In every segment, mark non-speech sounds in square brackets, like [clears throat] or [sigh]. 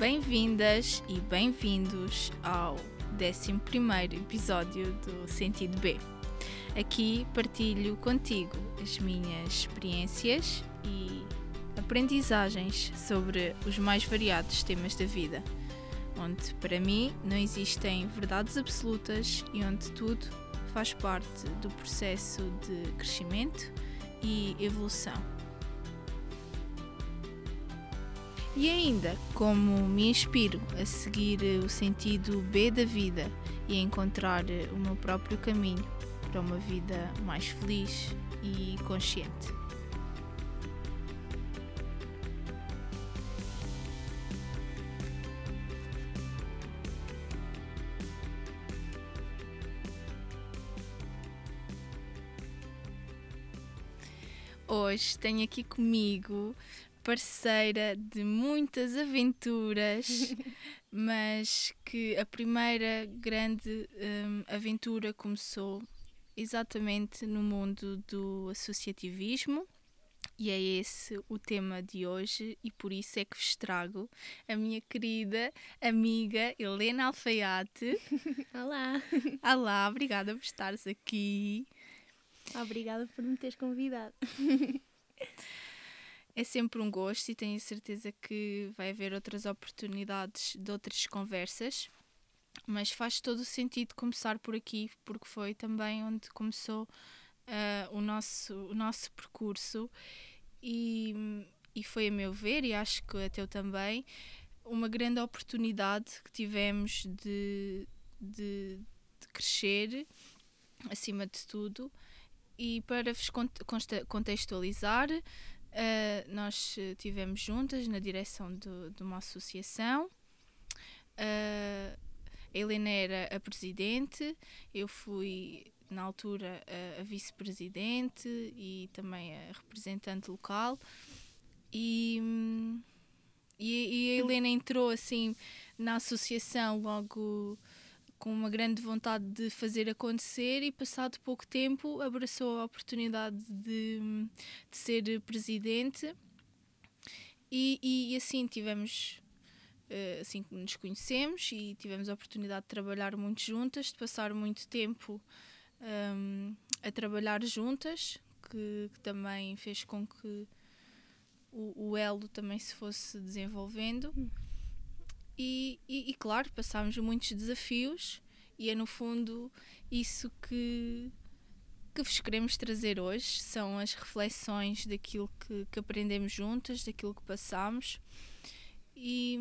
Bem-vindas e bem-vindos ao 11 episódio do Sentido B. Aqui partilho contigo as minhas experiências e aprendizagens sobre os mais variados temas da vida, onde para mim não existem verdades absolutas e onde tudo faz parte do processo de crescimento e evolução. E ainda, como me inspiro a seguir o sentido B da vida e a encontrar o meu próprio caminho para uma vida mais feliz e consciente. Hoje tenho aqui comigo parceira de muitas aventuras, [laughs] mas que a primeira grande um, aventura começou exatamente no mundo do associativismo. E é esse o tema de hoje, e por isso é que vos trago a minha querida amiga Helena Alfaiate. [laughs] Olá! Olá, obrigada por estares aqui. Obrigada por me teres convidado. [laughs] É sempre um gosto e tenho certeza que vai haver outras oportunidades de outras conversas, mas faz todo o sentido começar por aqui, porque foi também onde começou uh, o, nosso, o nosso percurso e, e foi, a meu ver, e acho que até eu também, uma grande oportunidade que tivemos de, de, de crescer acima de tudo. E para vos contextualizar, Uh, nós estivemos juntas na direção do, de uma associação. Uh, a Helena era a presidente, eu fui, na altura, a, a vice-presidente e também a representante local. E, e, e, a Helena entrou assim na associação logo com uma grande vontade de fazer acontecer e passado pouco tempo abraçou a oportunidade de, de ser presidente e, e, e, assim tivemos eh, assim nos conhecemos e tivemos a oportunidade de trabalhar muito juntas, de passar muito tempo um, a trabalhar juntas, que, que, também fez com que o, o elo também se fosse desenvolvendo. E, e, e, claro, passámos muitos desafios e é no fundo isso que, que vos queremos trazer hoje. São as reflexões daquilo que, que aprendemos juntas, daquilo que passamos e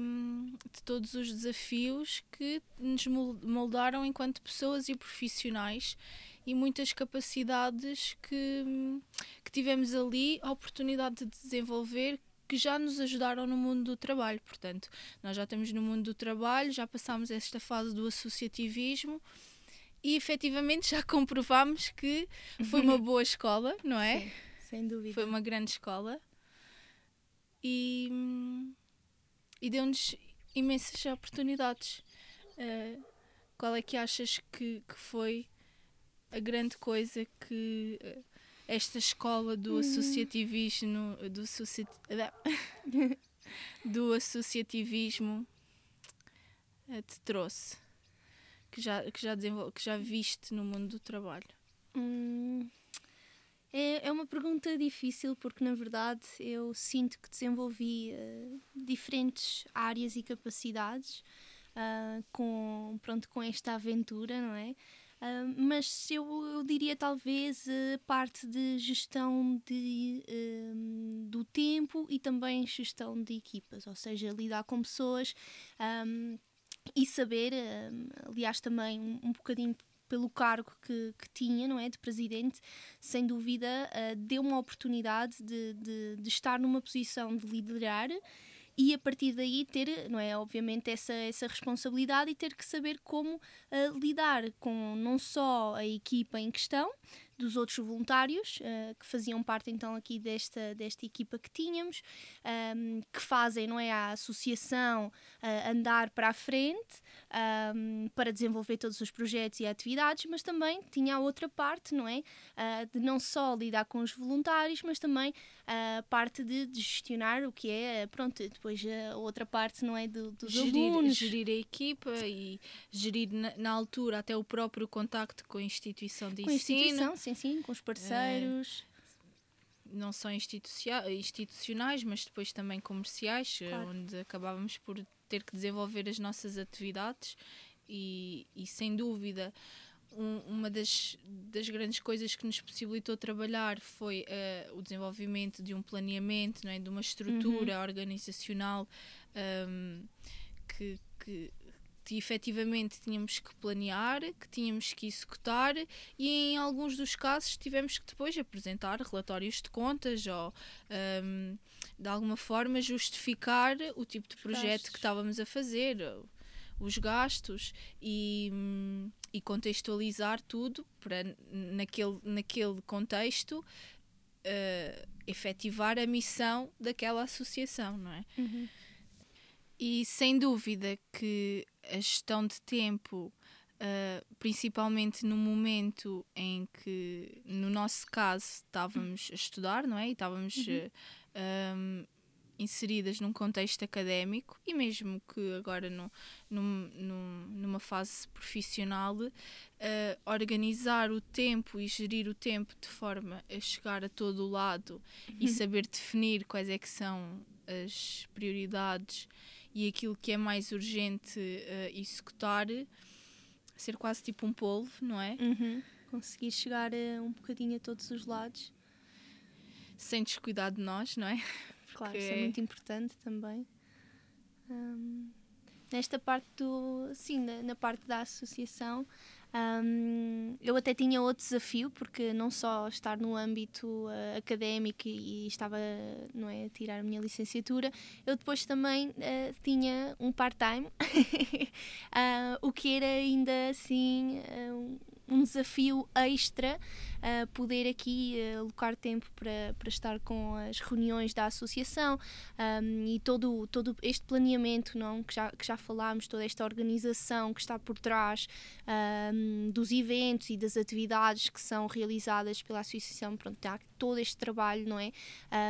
de todos os desafios que nos moldaram enquanto pessoas e profissionais e muitas capacidades que, que tivemos ali a oportunidade de desenvolver que já nos ajudaram no mundo do trabalho. Portanto, nós já estamos no mundo do trabalho, já passámos esta fase do associativismo e efetivamente já [laughs] comprovamos que foi uma boa escola, não é? Sim, sem dúvida. Foi uma grande escola e, e deu-nos imensas oportunidades. Uh, qual é que achas que, que foi a grande coisa que uh, esta escola do uhum. associativismo do, [laughs] do associativismo eh, te trouxe que já que já desenvol... que já viste no mundo do trabalho hum, é, é uma pergunta difícil porque na verdade eu sinto que desenvolvi uh, diferentes áreas e capacidades uh, com pronto com esta aventura não é Uh, mas eu, eu, diria talvez uh, parte de gestão de, do tempo e também gestão de equipas, ou seja, lidar com pessoas um, e saber, aliás, também um, um bocadinho pelo cargo que, que, tinha, não é, de presidente, sem dúvida, uh, deu uma oportunidade de, de, de, estar numa posição de liderar e a partir daí ter, não é, obviamente essa essa responsabilidade e ter que saber como uh, lidar com não só a equipa em questão, dos outros voluntários uh, que faziam parte então aqui desta, desta equipa que tínhamos, um, que fazem não é, a associação uh, andar para a frente um, para desenvolver todos os projetos e atividades, mas também tinha a outra parte, não é? Uh, de não só lidar com os voluntários, mas também a parte de, de gestionar o que é, pronto, depois a outra parte, não é? Do, dos gerir, alunos. Gerir a equipa e gerir na, na, altura até o próprio contacto com a instituição de com ensino. Com a instituição, sim, sim, com os parceiros. É não só institucionais, mas depois também comerciais, claro. onde acabávamos por ter que desenvolver as nossas atividades e, e sem dúvida um, uma das, das grandes coisas que nos possibilitou trabalhar foi uh, o desenvolvimento de um planeamento, não é? de uma estrutura uhum. organizacional um, que, que, que efetivamente tínhamos que planear, que tínhamos que executar e em alguns dos casos tivemos que depois apresentar relatórios de contas ou um, de alguma forma justificar o tipo de projeto que estávamos a fazer, os gastos e, hum, e contextualizar tudo para naquele, naquele contexto uh, efetivar a missão daquela associação, não é? Uhum. E sem dúvida que a gestão de tempo, uh, principalmente no momento em que, no nosso caso, estávamos a estudar, não é? E estávamos uhum. uh, um, inseridas num contexto académico e mesmo que agora no, num, num, numa fase profissional, uh, organizar o tempo e gerir o tempo de forma a chegar a todo o lado uhum. e saber definir quais é que são as prioridades e aquilo que é mais urgente uh, executar, ser quase tipo um polvo, não é? Uhum. Conseguir chegar uh, um bocadinho a todos os lados. Sem descuidar de nós, não é? [laughs] Claro, isso é muito importante também. Um, nesta parte do. Sim, na, na parte da associação, um, eu até tinha outro desafio, porque não só estar no âmbito uh, académico e, estava não é, a tirar a minha licenciatura, eu depois também uh, tinha um part-time, uh, [laughs] o que era ainda assim um desafio extra uh, poder aqui uh, alocar tempo para, para estar com as reuniões da associação um, e todo, todo este planeamento não, que, já, que já falámos, toda esta organização que está por trás um, dos eventos e das atividades que são realizadas pela associação, pronto, há todo este trabalho, não é?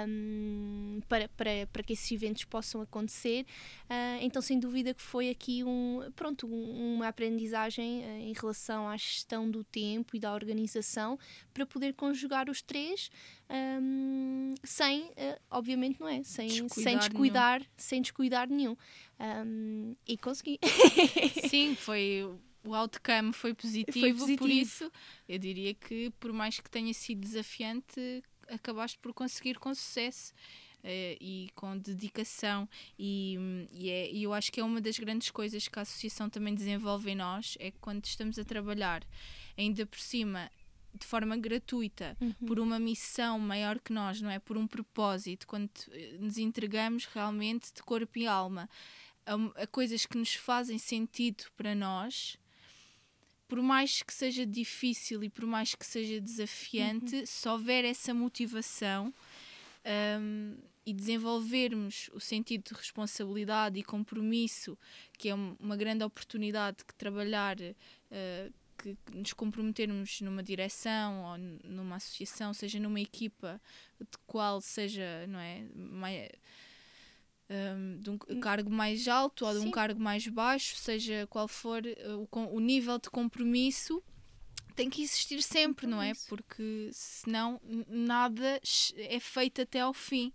Um, para, para, para que esses eventos possam acontecer. Uh, então, sem dúvida que foi aqui um, pronto, um, uma aprendizagem uh, em relação à gestão do tempo e da organização para poder conjugar os três um, sem, uh, obviamente, não é? Sem descuidar, sem descuidar, nenhum. sem descuidar nenhum. Um, e consegui. [laughs] Sim, foi o outcome foi positivo, foi positivo, por isso eu diria que por mais que tenha sido desafiante, acabaste por conseguir com sucesso. Uh, e com dedicação e, e, é, e eu acho que é uma das grandes coisas que a associação também desenvolve em nós é que quando estamos a trabalhar ainda por cima de forma gratuita uhum. por uma missão maior que nós, não é? Por um propósito, quando eh, nos entregamos realmente de corpo e alma a, a coisas que nos fazem sentido para nós, por mais que seja difícil e por mais que seja desafiante, uhum. se houver essa motivação um, e desenvolvermos o sentido de responsabilidade e compromisso, que é uma grande oportunidade que trabalhar, uh, que, que, nos comprometermos numa direção ou numa associação, seja numa equipa de qual seja, não é? Mais, um, de um hum. cargo mais alto ou de um cargo mais baixo, seja qual for uh, o, o nível de compromisso, tem que existir sempre, não é? Porque senão nada é feito até ao fim.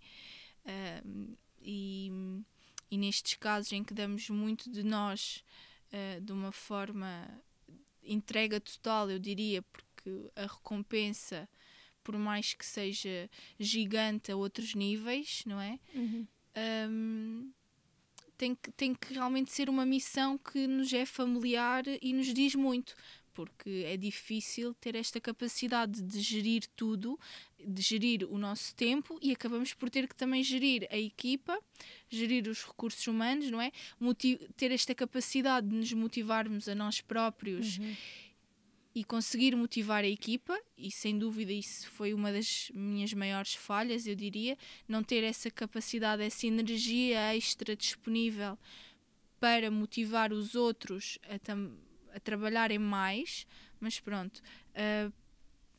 Uh, e, e nestes casos em que damos muito de nós uh, de uma forma entrega total, eu diria, porque a recompensa, por mais que seja gigante a outros níveis, não é? Uhum um, tem, que, tem que realmente ser uma missão que nos é familiar e nos diz muito, porque é difícil ter esta capacidade de gerir tudo, de gerir o nosso tempo e acabamos por ter que também gerir a equipa, gerir os recursos humanos, não é? Motiv ter esta capacidade de nos motivarmos a nós próprios. Uhum. e conseguir motivar a equipa, e sem dúvida isso foi uma das minhas maiores falhas, eu diria, não ter essa capacidade, essa energia extra disponível para motivar os outros a, a trabalharem mais, mas pronto, uh,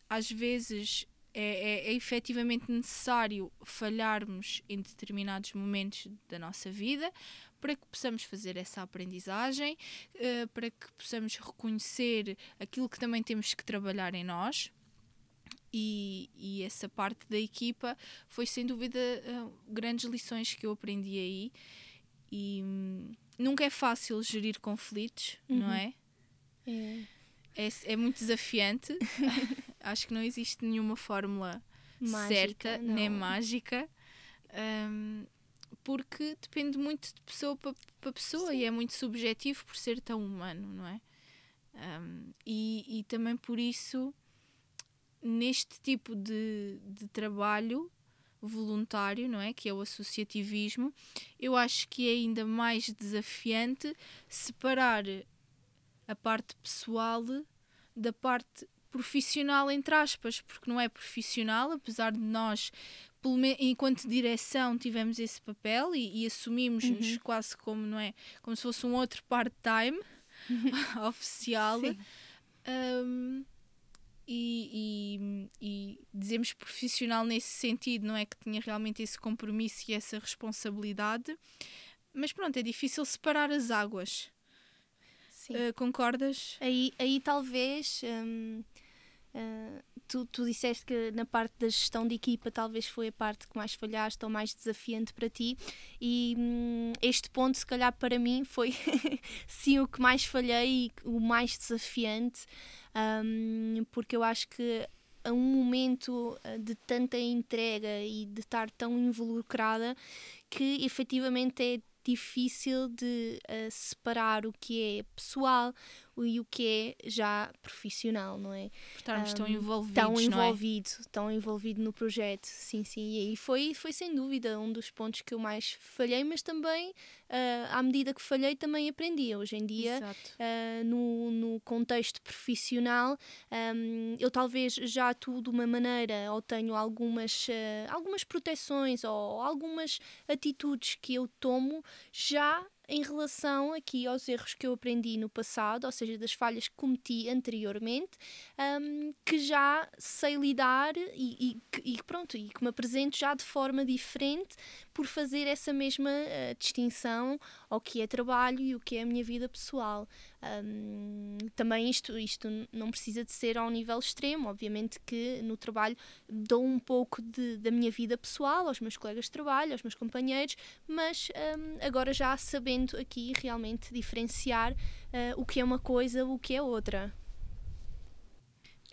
às vezes é, é, é efetivamente necessário falharmos em determinados momentos da nossa vida para que possamos fazer essa aprendizagem, uh, para que possamos reconhecer aquilo que também temos que trabalhar em nós. E, e essa parte da equipa foi sem dúvida uh, grandes lições que eu aprendi aí. E hum, nunca é fácil gerir conflitos, uhum. não é? É. é? É, muito desafiante. [laughs] Acho que não existe nenhuma fórmula mágica, certa não. nem mágica. Um, porque depende muito de pessoa para pessoa Sim. e é muito subjetivo por ser tão humano, não é? Um, e, e também por isso, neste tipo de, de trabalho voluntário, não é? Que é o associativismo, eu acho que é ainda mais desafiante separar a parte pessoal da parte profissional, entre aspas, porque não é profissional, apesar de nós enquanto direção tivemos esse papel e, e assumimos-nos uhum. quase como não é como se fosse um outro part-time [laughs] oficial. Um, e, e, e, dizemos profissional nesse sentido não é que tinha realmente esse compromisso e essa responsabilidade. Mas pronto é difícil separar as águas uh, concordas? Aí aí talvez uh, tu, tu disseste que na parte da gestão de equipa talvez foi a parte que mais falhaste ou mais desafiante para ti. E hum, este ponto se calhar para mim foi [laughs] sim o que mais falhei e o mais desafiante um, porque eu acho que a um momento eh, de tanta entrega e de estar tão involucrada que efetivamente é difícil de uh, separar o que é pessoal e o que é já profissional, não é? Por estarmos um, tão envolvidos, tão é? envolvido, é? tão envolvido no projeto, sim, sim. E aí foi, foi sem dúvida um dos pontos que eu mais falhei, mas também, uh, à medida que falhei, também aprendi. Hoje em dia, uh, no, no contexto profissional, um, eu talvez já atuo de uma maneira ou tenho algumas, uh, algumas proteções ou algumas atitudes que eu tomo já em relação aqui aos erros que eu aprendi no passado, ou seja, das falhas que cometi anteriormente, um, que já sei lidar e, e, e, pronto, e que me apresento já de forma diferente por fazer essa mesma uh, distinção ao que é trabalho e o que é a minha vida pessoal. Um, também isto, isto não precisa de ser ao nível extremo, obviamente que no trabalho dou um pouco de, da minha vida pessoal aos meus colegas de trabalho, aos meus companheiros, mas um, agora já sabendo aqui realmente diferenciar uh, o que é uma coisa, o que é outra.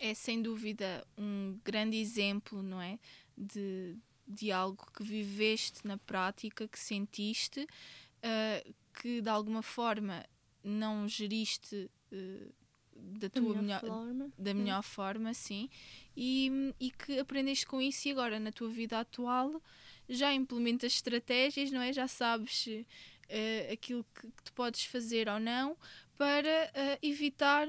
É sem dúvida um grande exemplo, não é? De, de algo que viveste na prática, que sentiste, uh, que de alguma forma não geriste uh, da, da tua melhor, forma. da melhor é. forma, sim, e, e que aprendeste com isso e agora na tua vida atual já implementas estratégias, não é? Já sabes uh, aquilo que, que, tu podes fazer ou não para evitar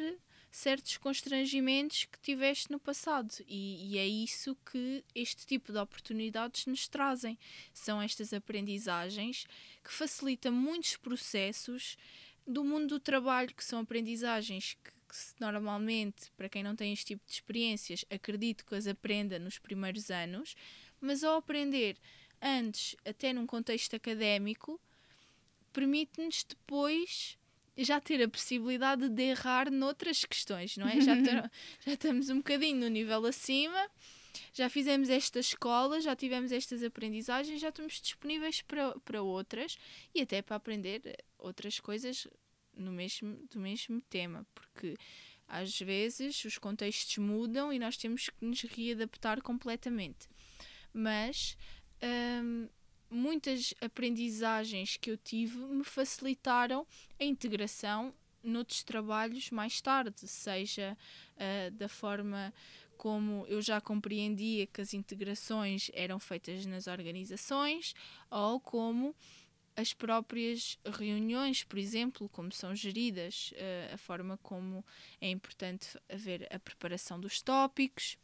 certos constrangimentos que tiveste no passado. E, e, é isso que este tipo de oportunidades nos trazem. São estas aprendizagens que facilitam muitos processos do mundo do trabalho, que são aprendizagens que, que normalmente, para quem não tem este tipo de experiências, acredito que as aprenda nos primeiros anos, mas ao aprender antes, até num contexto académico, permite-nos depois já ter a possibilidade de errar noutras questões, não é? Já, [laughs] ter, já estamos um bocadinho no nível acima, já fizemos esta escola, já tivemos estas aprendizagens, já estamos disponíveis para, para outras e até para aprender outras coisas no mesmo, do mesmo tema, porque às vezes os contextos mudam e nós temos que nos readaptar completamente. Mas hum, muitas aprendizagens que eu tive me facilitaram a integração noutros trabalhos mais tarde, seja uh, da forma como eu já compreendia que as integrações eram feitas nas organizações ou como as próprias reuniões, por exemplo, como são geridas, uh, a forma como é importante haver a preparação dos tópicos,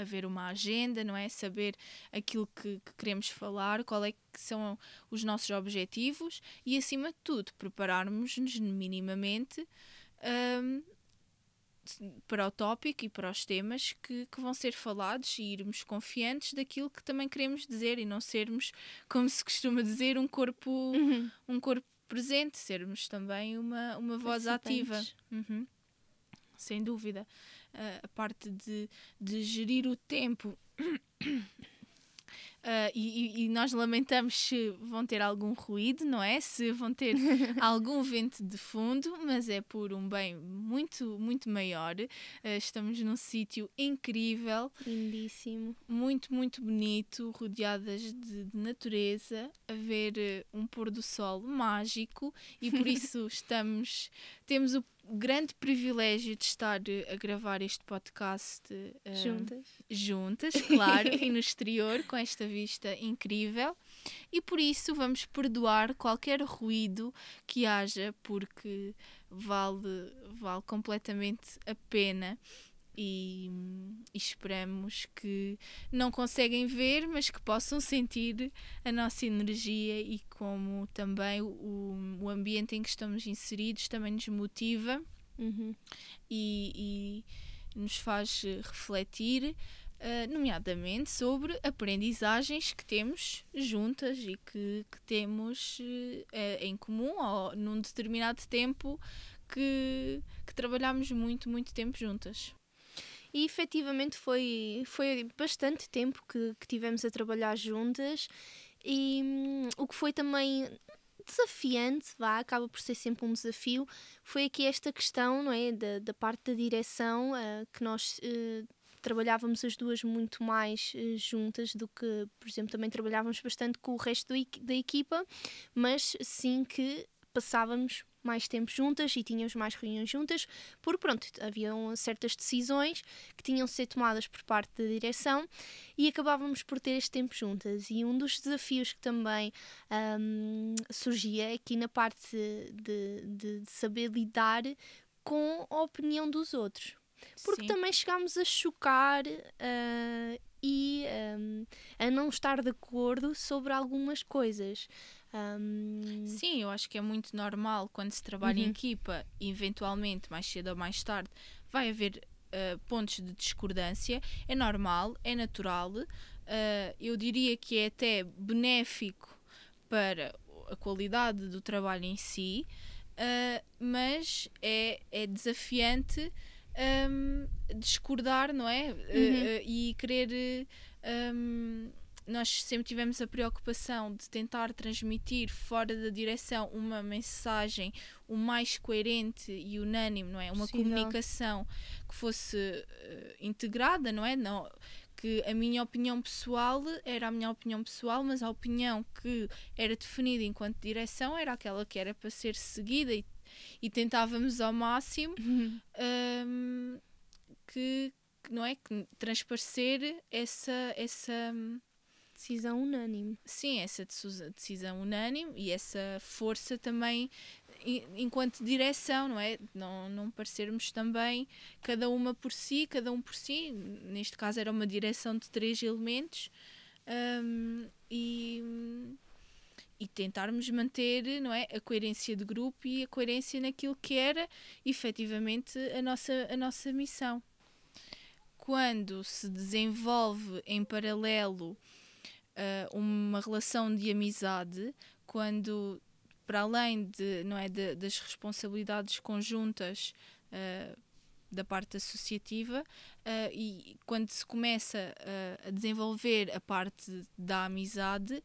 haver uma agenda, não é? Saber aquilo que, que, queremos falar, qual é que são os nossos objetivos e, acima de tudo, prepararmos-nos minimamente um, para o tópico e para os temas que, que vão ser falados e irmos confiantes daquilo que também queremos dizer e não sermos, como se costuma dizer, um corpo, uhum. um corpo presente, sermos também uma, uma voz ativa. Uhum. Sem dúvida. Uh, a parte de, de gerir o tempo Uh, [clears throat] e, e, nós lamentamos se vão ter algum ruído, não é? Se vão ter [laughs] algum vento de fundo, mas é por um bem muito, muito maior. Uh, estamos num sítio incrível, lindíssimo, muito, muito bonito, rodeadas de, de natureza, a ver uh, um pôr do sol mágico e por [laughs] isso estamos, temos o grande privilégio de estar a gravar este podcast uh, juntas, juntas, claro, [laughs] e no exterior, com esta vista incrível. E por isso vamos perdoar qualquer ruído que haja, porque vale, vale completamente a pena e, e, esperamos que não conseguem ver, mas que possam sentir a nossa energia e como também o, o ambiente em que estamos inseridos também nos motiva uhum. e, e, nos faz refletir. Uh, nomeadamente sobre aprendizagens que temos juntas e que, que temos uh, em comum ou num determinado tempo que, que trabalhamos muito, muito tempo juntas. E efetivamente foi, foi bastante tempo que, que tivemos a trabalhar juntas. E hum, o que foi também desafiante, vá, acaba por ser sempre um desafio, foi aqui esta questão, não é, da, da parte da direção, uh, que nós uh, trabalhávamos as duas muito mais uh, juntas do que, por exemplo, também trabalhávamos bastante com o resto da equipa, mas sim que passávamos mais tempo juntas e tínhamos mais reuniões juntas, porque pronto, haviam certas decisões que tinham de ser tomadas por parte da direção e acabávamos por ter este tempo juntas. E um dos desafios que também um, surgia aqui na parte de, de, de saber lidar com a opinião dos outros. Porque Sim. também chegámos a chocar uh, e um, a não estar de acordo sobre algumas coisas. Um... Sim, eu acho que é muito normal quando se trabalha uhum. em equipa, eventualmente, mais cedo ou mais tarde, vai haver uh, pontos de discordância. É normal, é natural. Uh, eu diria que é até benéfico para a qualidade do trabalho em si, uh, mas é, é desafiante um, discordar, não é? Uhum. e querer. Um, nós sempre tivemos a preocupação de tentar transmitir fora da direção uma mensagem o mais coerente e unânime, não é? Uma Sim, comunicação não. que fosse uh, integrada, não é? Não, que a minha opinião pessoal era a minha opinião pessoal, mas a opinião que era definida enquanto direção era aquela que era para ser seguida e, e tentávamos ao máximo uhum. um, que, que, não é que transparecer essa essa decisão unânime. Sim, essa decisão unânime e essa força também enquanto direção, não é? Não, não parecermos também cada uma por si, cada um por si. Neste caso era uma direção de três elementos um, e, e tentarmos manter não é, a coerência de grupo e a coerência naquilo que era efetivamente a nossa, a nossa missão. Quando se desenvolve em paralelo uh, uma relação de amizade quando para além de, não é, de, das responsabilidades conjuntas uh, da parte associativa uh, e quando se começa a desenvolver a parte da amizade,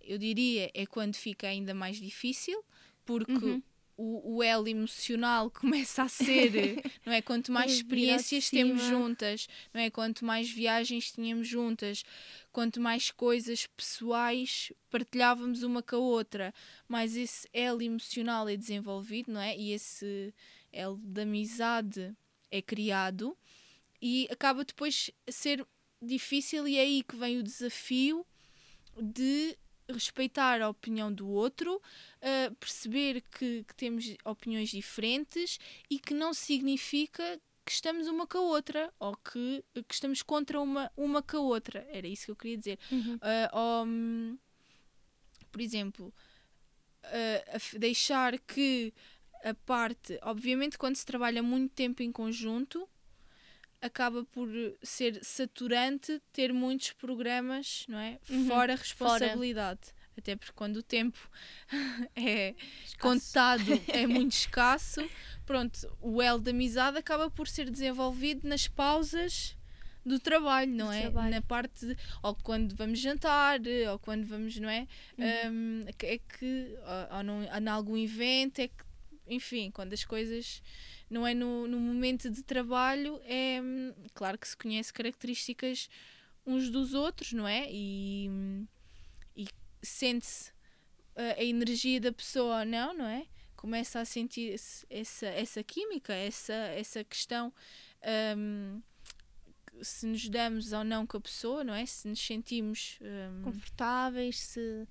eu diria é quando fica ainda mais difícil, porque uhum o, o elo emocional [laughs] começa a ser, não é? Quanto mais [laughs] experiências temos juntas, não é? Quanto mais viagens tínhamos juntas, quanto mais coisas pessoais partilhávamos uma com a outra, mais esse elo emocional é desenvolvido, não é? E esse elo de amizade é criado e acaba depois a ser difícil e é aí que vem o desafio de respeitar a opinião do outro, uh, perceber que, que, temos opiniões diferentes e que não significa que estamos uma com a outra ou que, que estamos contra uma, uma com a outra. Era isso que eu queria dizer. Uhum. Uh, um, por exemplo, uh, deixar que a parte, obviamente, quando se trabalha muito tempo em conjunto, acaba por ser saturante ter muitos programas, não é? Uhum. Fora responsabilidade. Fora. Até porque quando o tempo [laughs] é escasso. contado, é [laughs] muito escasso, pronto, o elo da amizade acaba por ser desenvolvido nas pausas do trabalho, não do é? Trabalho. Na parte de, ou quando vamos jantar, ou quando vamos, não é? Uhum. Um, é que ou, ou, num, ou em algum evento, é que, enfim, quando as coisas não é no, no momento de trabalho, é claro que se conhece características uns dos outros, não é? E, e sente-se a, a, energia da pessoa ou não, não é? Começa a sentir essa, essa química, essa, essa questão. Um, se nos damos ou não com a pessoa, não é? Se nos sentimos um, confortáveis, se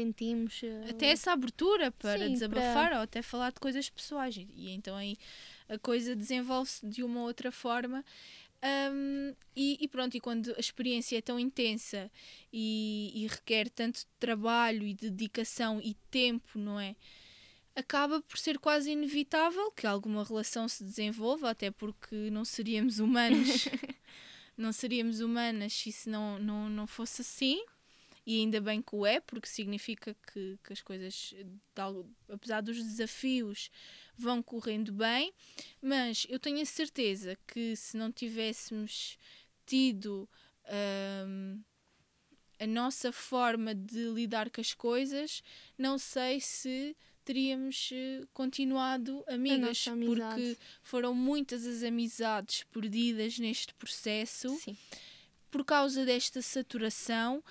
sentimos. Uh... Até essa abertura para Sim, desabafar para... ou até falar de coisas pessoais. E então aí a coisa desenvolve-se de uma outra forma. Um, e, e, pronto, e quando a experiência é tão intensa e, e, requer tanto trabalho e dedicação e tempo, não é? Acaba por ser quase inevitável que alguma relação se desenvolva, até porque não seríamos humanos, [laughs] não seríamos humanas se isso não, não, não fosse assim e ainda bem que o é, porque significa que, que as coisas, apesar dos desafios, vão correndo bem, mas eu tenho a certeza que se não tivéssemos tido hum, a nossa forma de lidar com as coisas, não sei se teríamos eh, continuado amigas, porque foram muitas as amizades perdidas neste processo Sim. por causa desta saturação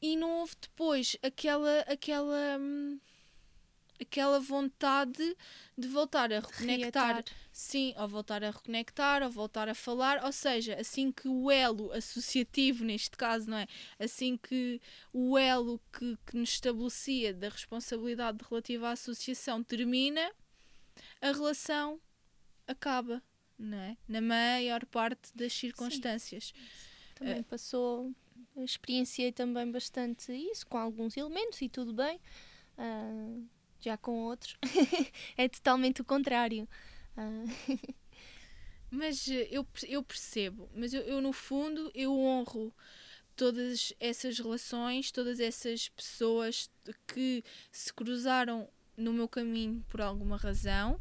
e não houve depois aquela aquela hum, aquela vontade de voltar a reconectar Reatar. sim, ou voltar a reconectar, ou voltar a falar, ou seja, assim que o elo associativo neste caso, não é? Assim que o elo que, que nos estabelecia da responsabilidade relativa à associação termina, a relação acaba, não é? Na maior parte das circunstâncias. Sim. Também uh, passou experienciei também bastante isso, com alguns elementos e tudo bem. Uh, já com outros [laughs] é totalmente o contrário. Uh. [laughs] Mas eh, eu, eu percebo, mas eu, eu no fundo eu honro todas essas relações, todas essas pessoas que se cruzaram no meu caminho por alguma razão,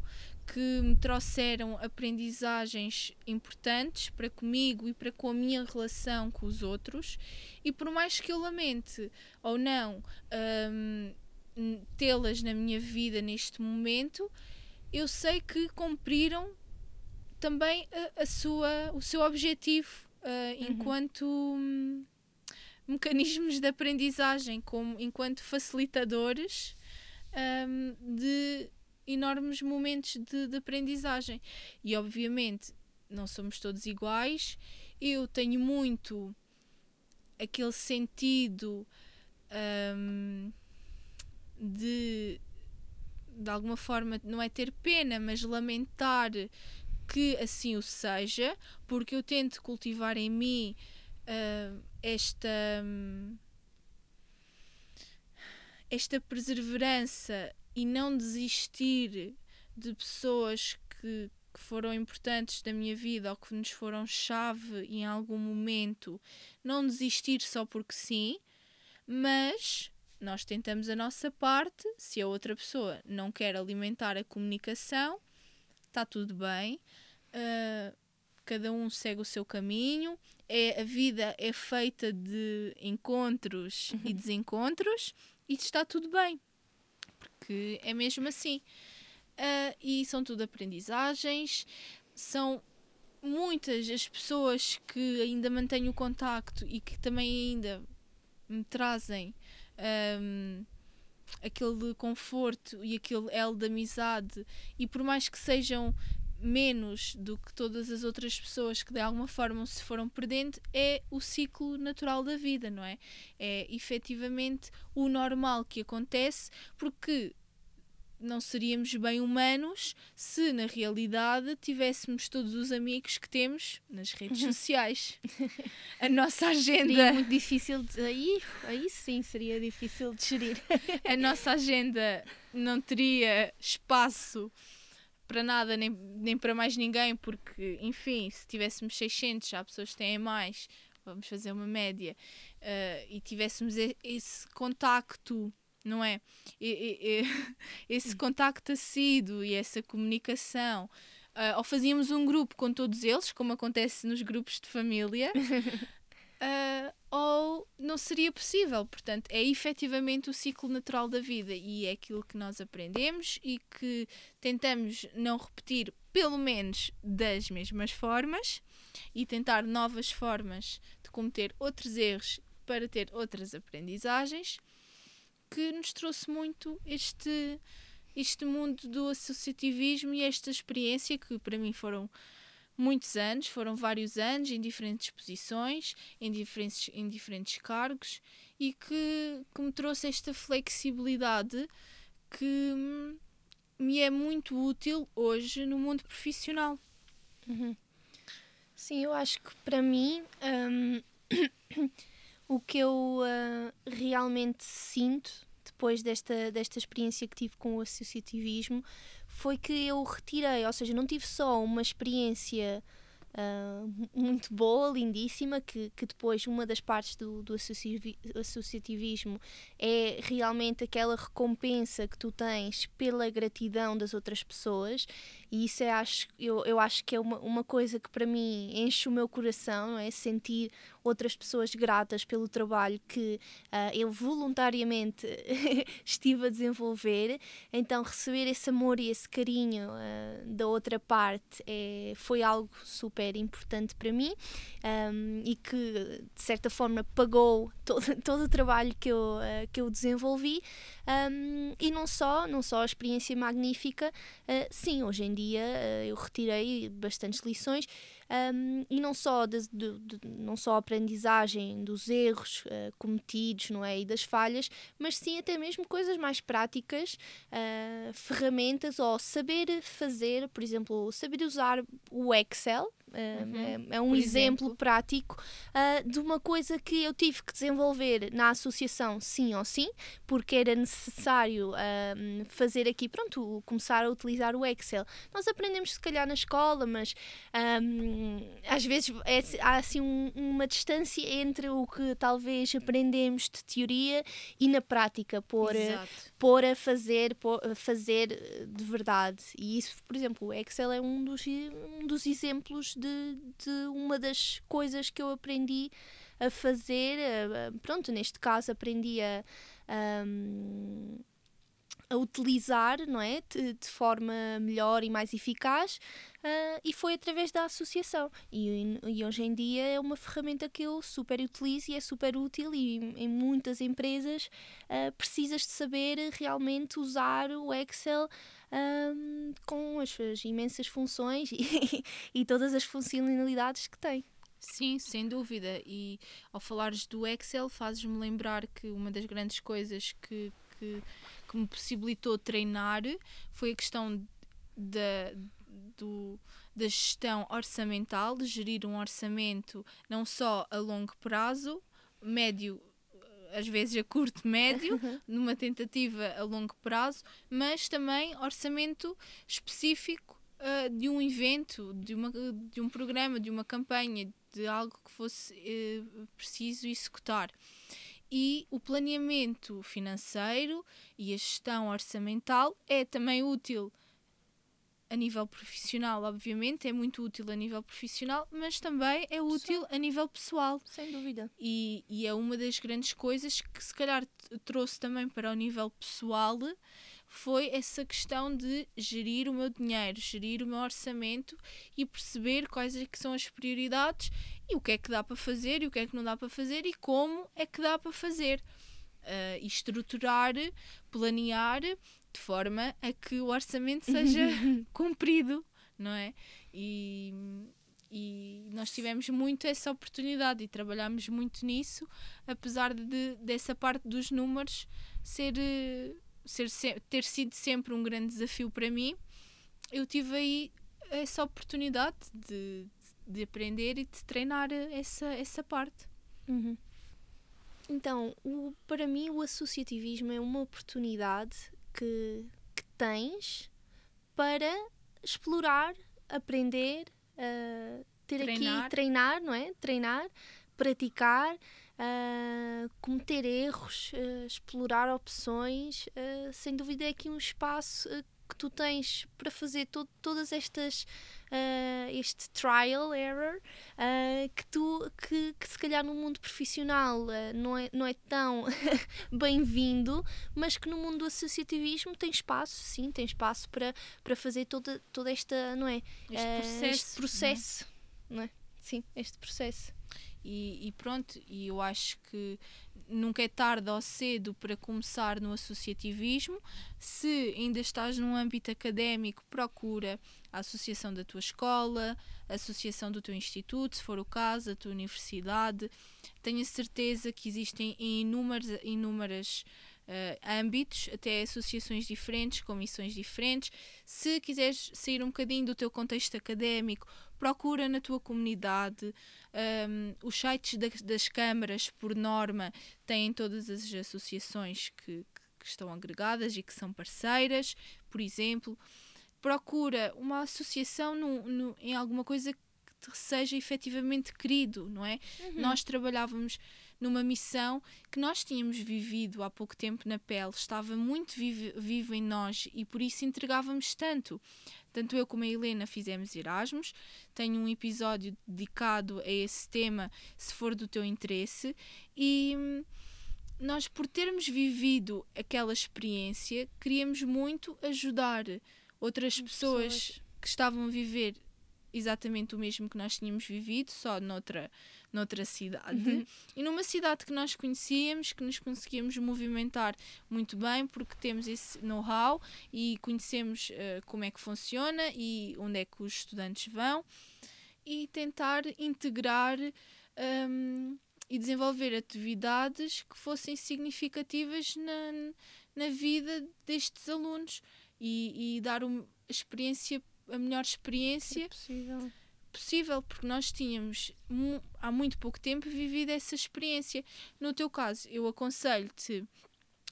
que me trouxeram aprendizagens importantes para comigo e para com a minha relação com os outros. E por mais que eu lamente ou não um, tê-las na minha vida neste momento, eu sei que cumpriram também a, a sua, o seu objetivo uh, uhum. enquanto um, mecanismos de aprendizagem, como enquanto facilitadores um, de enormes momentos de, de aprendizagem. E obviamente não somos todos iguais. Eu tenho muito aquele sentido um, de de alguma forma não é ter pena, mas lamentar que assim o seja, porque eu tento cultivar em mim uh, esta esta perseverança e não desistir de pessoas que, que foram importantes da minha vida ou que nos foram chave em algum momento, não desistir só porque sim, mas nós tentamos a nossa parte. Se a outra pessoa não quer alimentar a comunicação, está tudo bem. Uh, cada um segue o seu caminho. É, a vida é feita de encontros e desencontros e está tudo bem porque é mesmo assim. Uh, e são tudo aprendizagens, são muitas as pessoas que ainda mantenho o contacto e que também ainda me trazem um, aquele conforto e aquele elo de amizade, e por mais que sejam menos do que todas as outras pessoas que de alguma forma se foram perdendo é o ciclo natural da vida, não é? É efetivamente o normal que acontece, porque não seríamos bem humanos se na realidade tivéssemos todos os amigos que temos nas redes [laughs] sociais. [laughs] A nossa agenda. Seria muito difícil de. Aí, aí sim seria difícil de gerir. [laughs] A nossa agenda não teria espaço para nada, nem, nem para mais ninguém, porque, enfim, se tivéssemos 600, já pessoas que têm mais, vamos fazer uma média, uh, e tivéssemos esse contacto não é? E, e, [laughs] esse contacto assíduo e essa comunicação. Uh, ou fazíamos um grupo com todos eles, como acontece nos grupos de família, uh, [laughs] ou não seria possível. Portanto, é efetivamente o ciclo natural da vida e é aquilo que nós aprendemos e que tentamos não repetir, pelo menos das mesmas formas, e tentar novas formas de cometer outros erros para ter outras aprendizagens que nos trouxe muito este, este mundo do associativismo e esta experiência que para mim foram muitos anos, foram vários anos em diferentes posições, em diferentes, em diferentes cargos e que, que me trouxe esta flexibilidade que me é muito útil hoje no mundo profissional. Uhum. Sim, eu acho que para mim um, [coughs] o que eu uh, realmente sinto depois desta, desta experiência que tive com o associativismo foi que eu retirei, ou seja, não tive só uma experiência uh, muito boa, lindíssima, que, que depois uma das partes do, do associativismo é realmente aquela recompensa que tu tens pela gratidão das outras pessoas e isso é, acho, eu, eu acho que é uma, uma coisa que para mim enche o meu coração, é? Sentir outras pessoas gratas pelo trabalho que uh, eu voluntariamente [laughs] estive a desenvolver. Então, receber esse amor e esse carinho uh, da outra parte é, foi algo super importante para mim um, e que, de certa forma, pagou todo, [laughs] todo o trabalho que eu, uh, que eu desenvolvi. Um, e não só, não só a experiência magnífica, sim, hoje em dia eu retirei bastantes lições um, e não só, de, de, de, não só a aprendizagem dos erros uh, cometidos não é? e das falhas, mas sim até mesmo coisas mais práticas, uh, ferramentas ou saber fazer, por exemplo, saber usar o Excel, Uhum. É, é, um exemplo, exemplo, prático uh, de uma coisa que eu tive que desenvolver na associação, sim ou sim, porque era necessário uh, fazer aqui, pronto, começar a utilizar o Excel. Nós aprendemos se calhar na escola, mas um, às vezes é, há assim um, uma distância entre o que talvez aprendemos de teoria e na prática, por, por a fazer, por a fazer de verdade. E isso, por exemplo, o Excel é um dos, um dos exemplos de, de uma das coisas que eu aprendi a fazer. Pronto, neste caso aprendi a. Um, a utilizar não é? de, de forma melhor e mais eficaz uh, e foi através da associação. E, e, hoje em dia é uma ferramenta que eu super utilizo e é super útil e em muitas empresas uh, precisas de saber realmente usar o Excel um, com as suas imensas funções [laughs] e, e todas as funcionalidades que tem. Sim, sem dúvida. E ao falares do Excel, fazes-me lembrar que uma das grandes coisas que, que, que, me possibilitou treinar foi a questão da, do, da gestão orçamental, de gerir um orçamento não só a longo prazo, médio às vezes a curto, médio, numa tentativa a longo prazo, mas também orçamento específico uh, de um evento, de, uma, de um programa, de uma campanha, de algo que fosse uh, preciso executar. E o planeamento financeiro e a gestão orçamental é também útil a nível profissional, obviamente, é muito útil a nível profissional, mas também é útil a nível pessoal. Sem dúvida. E, e é uma das grandes coisas que, se calhar, trouxe também para o nível pessoal foi essa questão de gerir o meu dinheiro, gerir o meu orçamento e perceber quais é que são as prioridades e o que é que dá para fazer e o que é que não dá para fazer e como é que dá para fazer. Uh, e estruturar, planear de forma a que o orçamento seja [laughs] cumprido não é? E, e nós tivemos muito essa oportunidade e trabalhámos muito nisso, apesar de dessa parte dos números ser, ser, ter sido sempre um grande desafio para mim. Eu tive aí essa oportunidade de, de aprender e de treinar essa, essa parte. Uhum. Então, o, para mim, o associativismo é uma oportunidade que, que tens para explorar, aprender, uh, ter treinar. aqui, treinar, não é? Treinar, praticar, uh, cometer erros, uh, explorar opções. sem dúvida, é aqui um espaço que tu tens para fazer to todas estas uh, este trial error uh, que tu que, que, se calhar no mundo profissional uh, não, é, não é tão [laughs] bem-vindo mas que no mundo do associativismo tem espaço sim tem espaço para, para fazer toda, toda esta não é este processo, este processo não é? não é? sim este processo e, e, pronto, e eu acho que nunca é tarde ou cedo para começar no associativismo. Se ainda estás num âmbito académico, procura a associação da tua escola, a associação do teu instituto, se for o caso, a tua universidade. Tenho certeza que existem inúmeras, inúmeras uh, âmbitos, até associações diferentes, comissões diferentes. Se quiseres sair um bocadinho do teu contexto académico, procura na tua comunidade. Um, os sites da, das câmaras, por norma, têm todas as associações que, que estão agregadas e que são parceiras, por exemplo. Procura uma associação no, no, em alguma coisa que seja efetivamente querido, não é? Uhum. Nós trabalhávamos numa missão que nós tínhamos vivido há pouco tempo na pele, estava muito vivo, vivo em nós e por isso entregávamos tanto. Tanto eu como a Helena fizemos Erasmus. Tenho um episódio dedicado a esse tema, se for do teu interesse. E hum, nós, por termos vivido aquela experiência, queríamos muito ajudar outras pessoas, pessoas que estavam a viver exatamente o mesmo que nós tínhamos vivido, só noutra noutra cidade uhum. e numa cidade que nós conhecíamos, que nos conseguíamos movimentar muito bem porque temos esse know-how e conhecemos uh, como é que funciona e onde é que os estudantes vão e tentar integrar um, e desenvolver atividades que fossem significativas na, na vida destes alunos e, e dar uma experiência a melhor experiência é possível possível, porque nós tínhamos há muito pouco tempo vivido essa experiência. No teu caso, eu aconselho-te,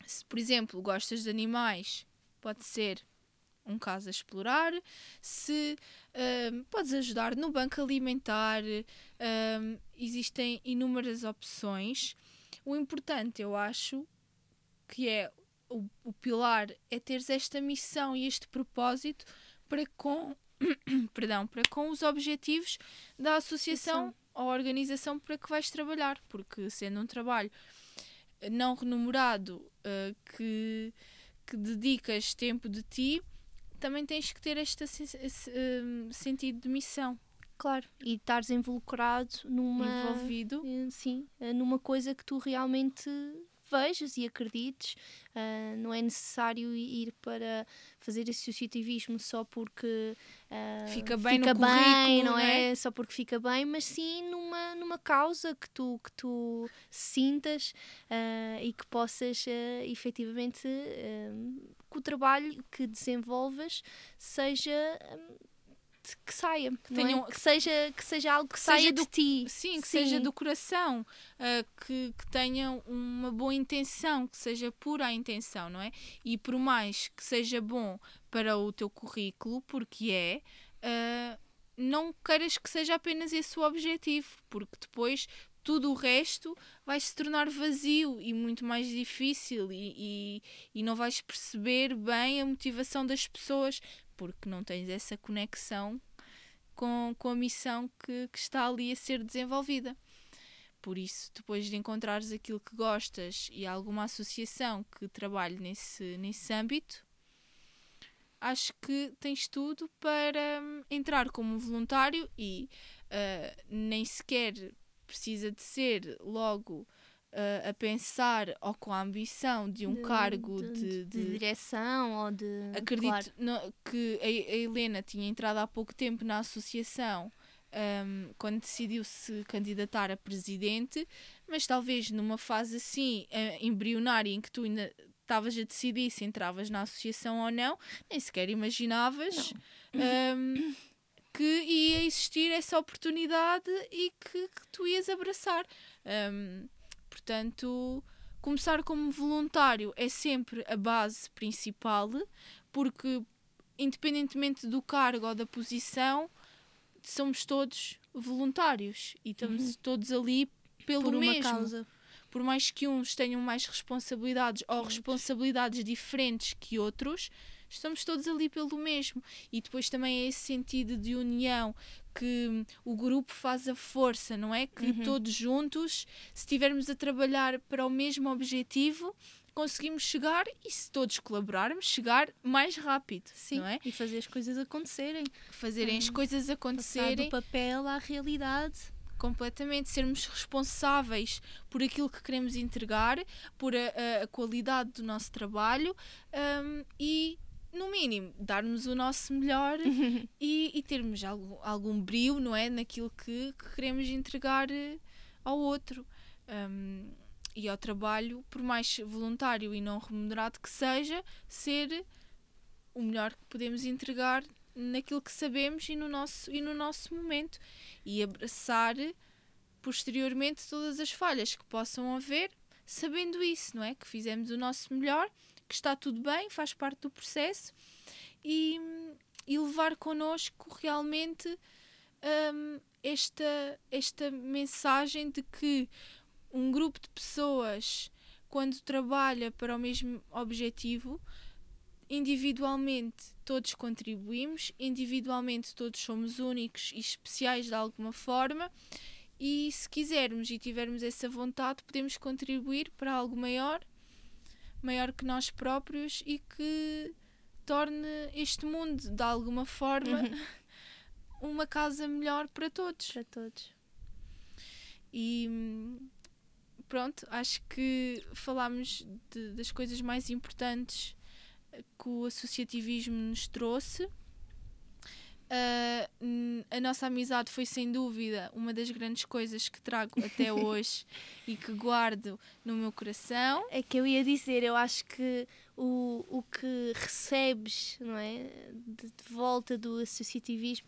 se por exemplo gostas de animais, pode ser um caso a explorar. Se um, podes ajudar no banco alimentar, um, existem inúmeras opções. O importante, eu acho, que é o, o pilar, é teres esta missão e este propósito para com [clears throat] perdão, para com os objetivos da associação ou organização para que vais trabalhar, porque sendo um trabalho não remunerado uh, que, que dedicas tempo de ti, também tens que ter este uh, sentido de missão. Claro, e estares involucrado numa. Envolvido. Eh, sim, numa coisa que tu realmente vejas e acredites. Uh, não é necessário ir para fazer associativismo só porque uh, fica bem, fica bem não é? é? Só porque fica bem, mas sim numa, numa causa que tu, que tu sintas uh, e que possas uh, efetivamente que o trabalho que desenvolvas seja que saia, que, tenham, é? que, seja, que seja algo que, que saia do, de ti. Sim, que sim. seja do coração, uh, que, que tenha uma boa intenção, que seja pura a intenção, não é? E por mais que seja bom para o teu currículo, porque é, uh, não queiras que seja apenas esse o objetivo, porque depois tudo o resto vai se tornar vazio e muito mais difícil e, e, e, não vais perceber bem a motivação das pessoas porque não tens essa conexão com, com a missão que, que está ali a ser desenvolvida. Por isso, depois de encontrares aquilo que gostas e alguma associação que trabalhe nesse, nesse âmbito, acho que tens tudo para hum, entrar como voluntário e uh, nem sequer precisa de ser logo uh, a pensar ou com a ambição de um De- cargo de, de, de direção ou de. Acredito claro. no- que a, a Helena tinha entrado há pouco tempo na associação um, quando decidiu se candidatar a presidente, mas talvez numa fase assim eh, embrionária em que tu ainda estavas a decidir se entravas na associação ou não, nem sequer imaginavas um, [coughs] que ia existir essa oportunidade e que, que tu ias abraçar. Um, portanto, começar como voluntário é sempre a base principal, porque independentemente do cargo ou da posição, somos todos voluntários e estamos todos ali pelo por uma mesmo. causa. Por mais que uns tenham mais responsabilidades ou responsabilidades diferentes que outros, estamos todos ali pelo mesmo. E depois também é esse sentido de união que o grupo faz a força, não é? Que Uhum. todos juntos, se estivermos a trabalhar para o mesmo objetivo, conseguimos chegar e se todos colaborarmos, chegar mais rápido, Sim, não é? e fazer as coisas acontecerem. Fazerem as Hum, coisas Passar acontecerem do papel à realidade. completamente, sermos responsáveis por aquilo que queremos entregar, por a, a- a qualidade do nosso trabalho hum, e, no mínimo, darmos o nosso melhor [laughs] e, e termos algum, algum brilho, não é? Naquilo que, que queremos entregar eh, ao outro. Hum, e ao trabalho, por mais voluntário e não remunerado que seja, ser o melhor que podemos entregar naquilo que sabemos e no nosso, e no nosso momento e abraçar posteriormente todas as falhas que possam haver, sabendo isso, não é? Que fizemos o nosso melhor, que está tudo bem, faz parte do processo e, e levar connosco realmente hum, esta, esta mensagem de que um grupo de pessoas, quando trabalha para o mesmo objetivo, individualmente todos contribuímos, individualmente todos somos únicos e especiais de alguma forma, e se quisermos e tivermos essa vontade, podemos contribuir para algo maior, maior que nós próprios e que torne este mundo de alguma forma [laughs] uma casa melhor para todos. Para todos. E pronto, acho que falámos de- das coisas mais importantes que o associativismo nos trouxe. Hum, a nossa amizade foi sem dúvida uma das grandes coisas que trago até [laughs] hoje e que guardo no meu coração. É que eu ia dizer, eu acho que o, o que recebes não é, de, de volta do associativismo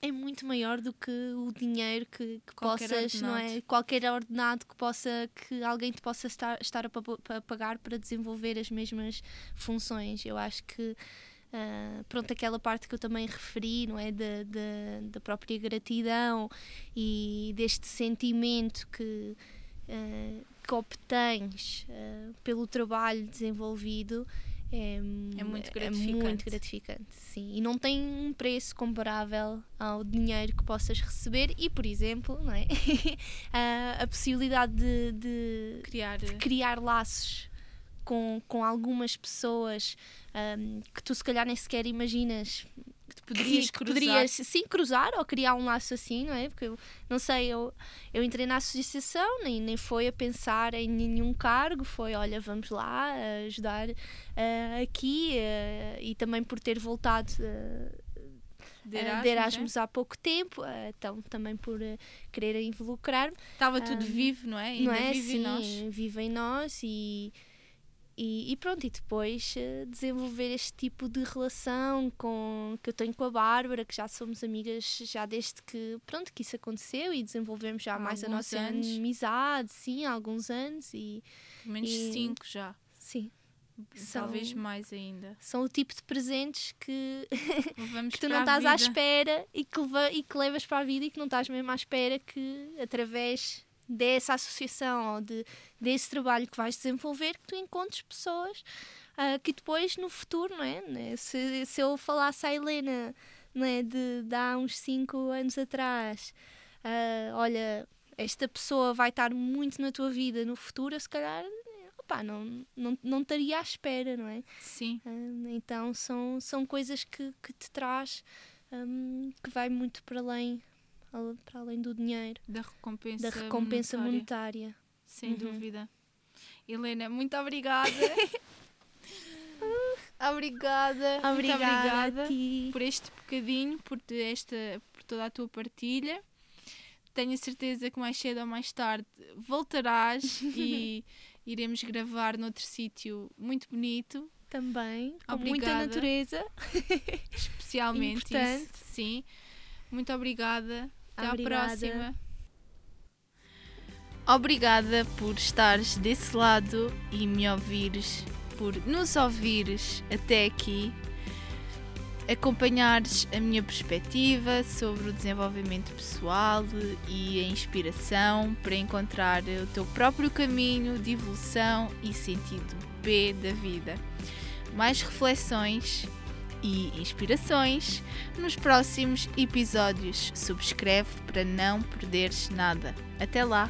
é muito maior do que o dinheiro que, que Qualquer possas, não é? ordenado. Qualquer ordenado que possa que alguém te possa estar, estar a, a pagar para desenvolver as mesmas funções. Eu acho que ah, pronto, aquela parte que eu também referi, não é? Da, da, da própria gratidão e deste sentimento que, ah, que obtens ah, pelo trabalho desenvolvido é, É muito É gratificante. muito gratificante, sim. E não tem um preço comparável ao dinheiro que possas receber e, por exemplo, não é? a, [laughs] a possibilidade de- de, Criar de criar laços com, com algumas pessoas ahm, que tu se calhar nem sequer imaginas que poderias que cruzar. poderias sim cruzar ou criar um laço assim, não é? Porque eu não sei, eu, eu entrei na associação, nem, nem foi a pensar em nenhum cargo, foi olha, vamos lá eh, ajudar eh, aqui eh, e também por ter voltado eh, de Erasmus, de é? Erasmus há pouco tempo, então também por querer involucrar-me Estava tudo Ah, vivo, não é? Ainda não é? vive Sim, em nós. vive em nós e, e, e pronto, e depois eh, desenvolver este tipo de relação com, que eu tenho com a Bárbara, que já somos amigas já desde que, pronto, que isso aconteceu e desenvolvemos já Há mais a nossa anos. amizade, sim, há alguns anos e Pelo menos e- cinco já. sim, São- Talvez mais ainda. são o tipo de presentes que, [laughs] que tu não estás à espera e que, leva, e que levas para a vida e que não estás mesmo à espera que através dessa associação ou de, desse trabalho que vais desenvolver que tu encontres pessoas ah, que depois no futuro, não é? Né? Se, se eu falasse à Helena não é? de, de há uns 5 anos atrás, ah, olha, esta pessoa vai estar muito na tua vida no futuro, se calhar opá, não, não, não estaria à espera, não é? Sim, Hum, então são, são coisas que, que te traz hum, que vai muito para além, al- para além do dinheiro, da recompensa da recompensa monetária. monetária. sem Uhum. dúvida. Helena, muito obrigada. [laughs] obrigada. muito Obrigada, obrigada a ti. por este bocadinho, por, esta, por toda a tua partilha. Tenho a certeza que mais cedo ou mais tarde voltarás [laughs] e iremos gravar noutro sítio muito bonito, Também, com muita Obrigada. natureza. especialmente [laughs] Importante. isso. Sim. Muito obrigada. Até Obrigada. à próxima. Obrigada por estares desse lado e me ouvires, por nos ouvires até aqui, acompanhares a minha perspectiva sobre o desenvolvimento pessoal e a inspiração para encontrar o teu próprio caminho de evolução e sentido B da vida. Mais reflexões e inspirações nos próximos episódios. Subscreve para não perderes nada. Até lá!